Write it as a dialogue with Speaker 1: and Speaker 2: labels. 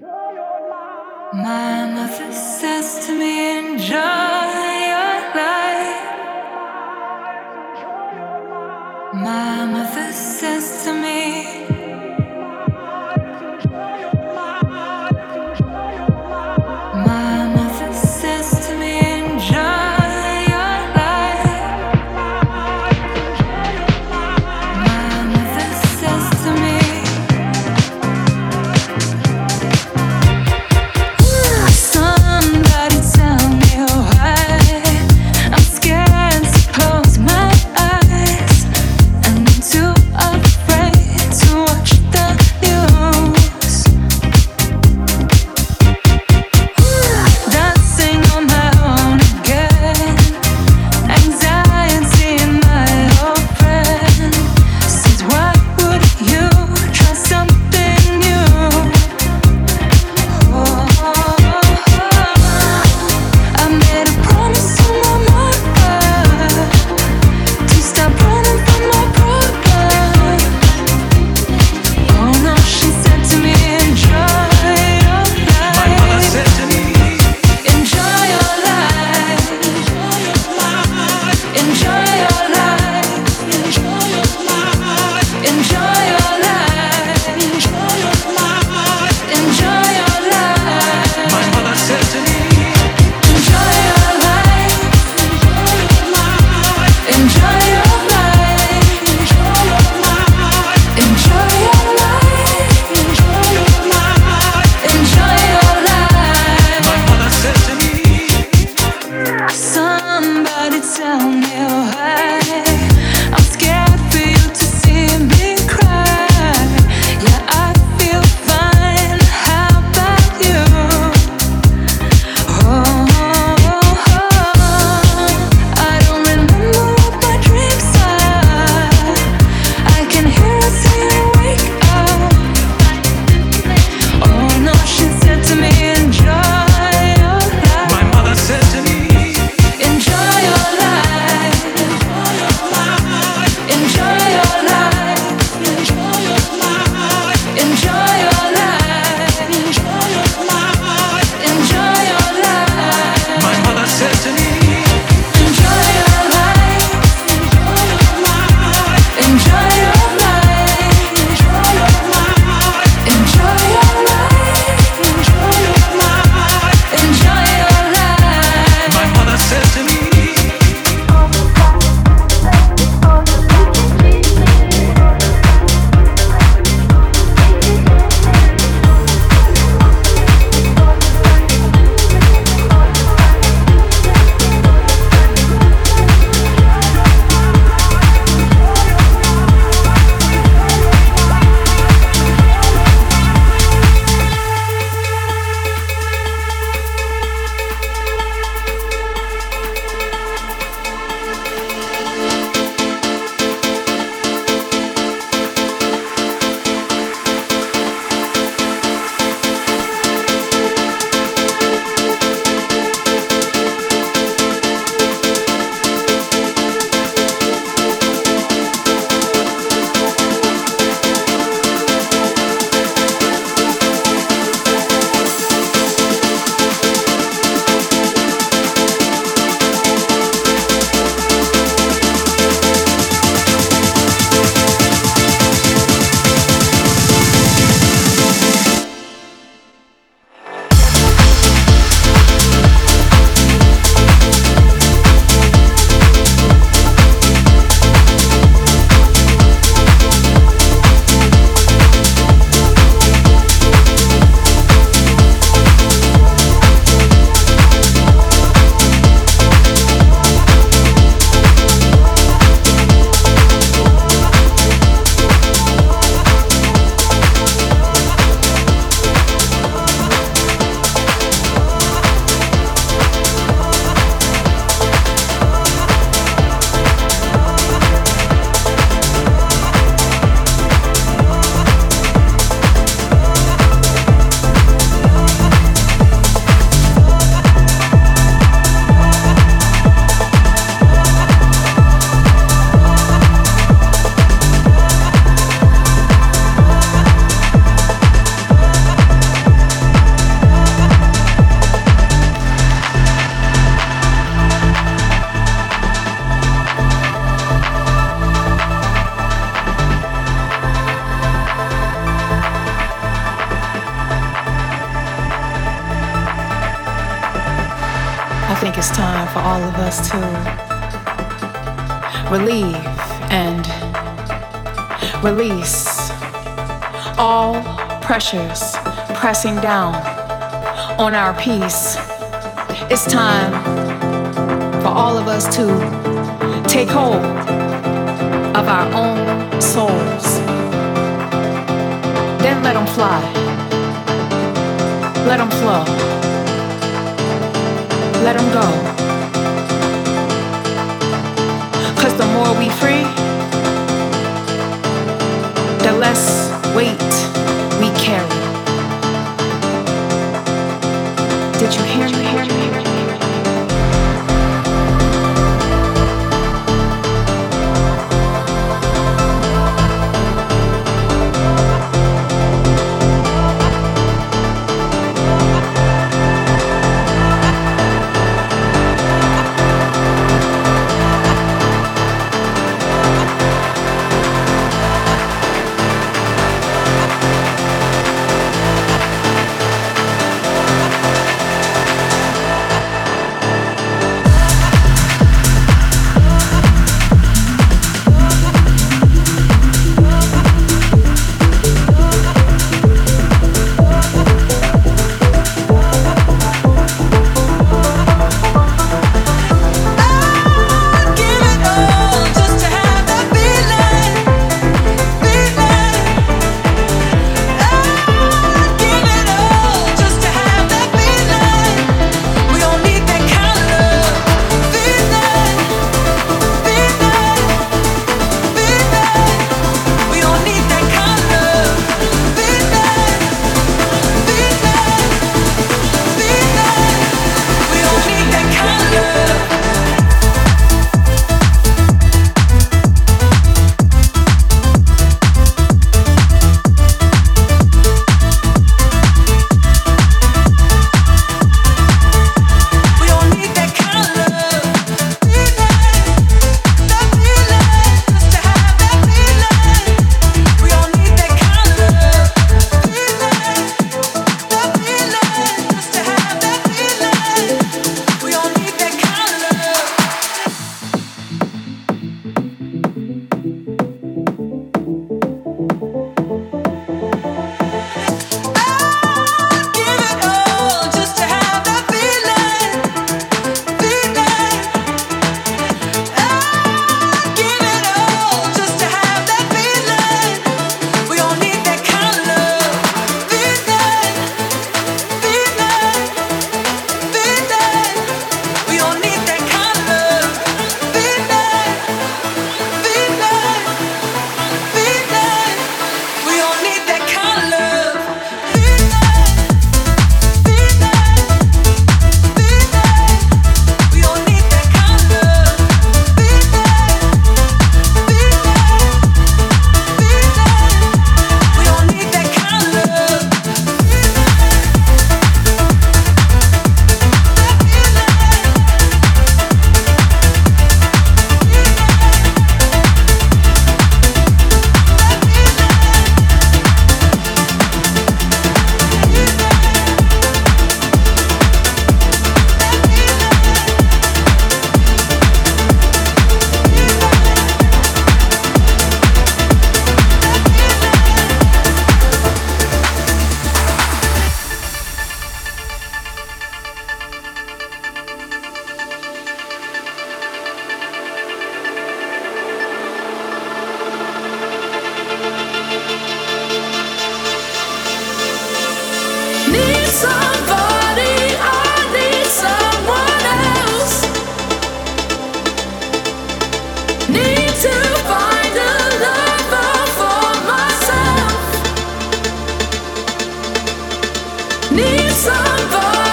Speaker 1: My mother says to me, enjoy your life. My mother says to me. Pressures pressing down on our peace. It's time for all of us to take hold of our own souls. Then let them fly. Let them flow. Let them go. Somebody.